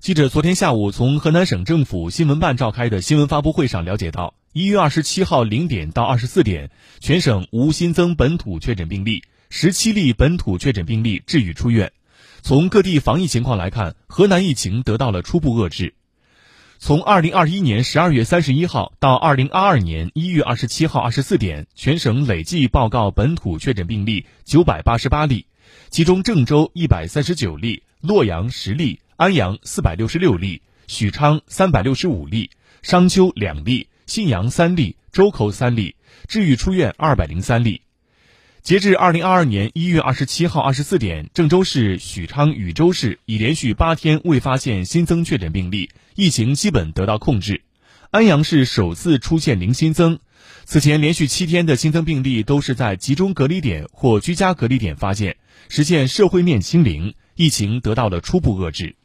记者昨天下午从河南省政府新闻办召开的新闻发布会上了解到，一月二十七号零点到二十四点，全省无新增本土确诊病例，十七例本土确诊病例治愈出院。从各地防疫情况来看，河南疫情得到了初步遏制。从二零二一年十二月三十一号到二零二二年一月二十七号二十四点，全省累计报告本土确诊病例九百八十八例，其中郑州一百三十九例，洛阳十例。安阳四百六十六例，许昌三百六十五例，商丘两例，信阳三例，周口三例，治愈出院二百零三例。截至二零二二年一月二十七号二十四点，郑州市、许昌、禹州市已连续八天未发现新增确诊病例，疫情基本得到控制。安阳市首次出现零新增，此前连续七天的新增病例都是在集中隔离点或居家隔离点发现，实现社会面清零，疫情得到了初步遏制。